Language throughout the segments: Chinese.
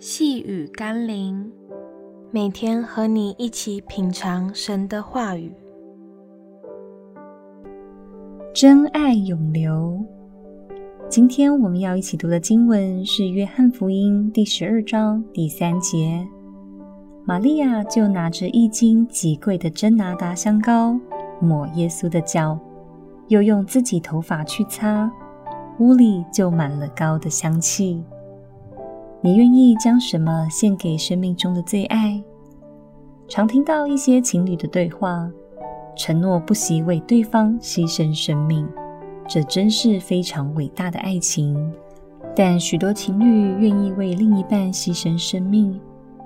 细雨甘霖，每天和你一起品尝神的话语，真爱永流。今天我们要一起读的经文是《约翰福音》第十二章第三节。玛利亚就拿着一斤极贵的真拿达香膏，抹耶稣的脚，又用自己头发去擦，屋里就满了膏的香气。你愿意将什么献给生命中的最爱？常听到一些情侣的对话，承诺不惜为对方牺牲生命，这真是非常伟大的爱情。但许多情侣愿意为另一半牺牲生命，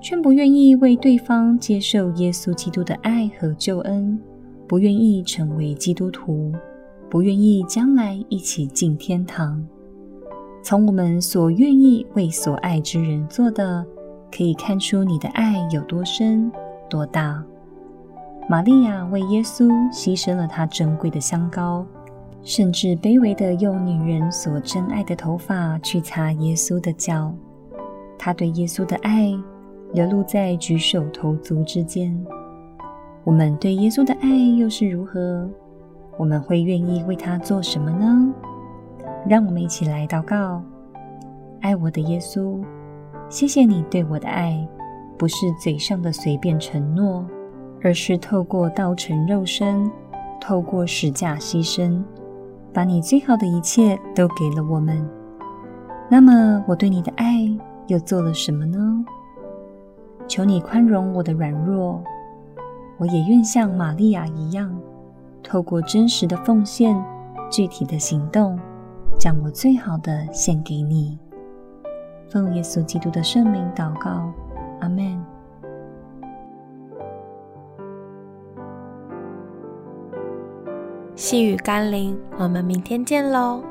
却不愿意为对方接受耶稣基督的爱和救恩，不愿意成为基督徒，不愿意将来一起进天堂。从我们所愿意为所爱之人做的，可以看出你的爱有多深多大。玛利亚为耶稣牺牲了她珍贵的香膏，甚至卑微地用女人所珍爱的头发去擦耶稣的脚。她对耶稣的爱，流露在举手投足之间。我们对耶稣的爱又是如何？我们会愿意为他做什么呢？让我们一起来祷告。爱我的耶稣，谢谢你对我的爱，不是嘴上的随便承诺，而是透过道成肉身，透过十架牺牲，把你最好的一切都给了我们。那么，我对你的爱又做了什么呢？求你宽容我的软弱，我也愿像玛利亚一样，透过真实的奉献、具体的行动，将我最好的献给你。奉耶稣基督的圣名祷告，阿门。细雨甘霖，我们明天见喽。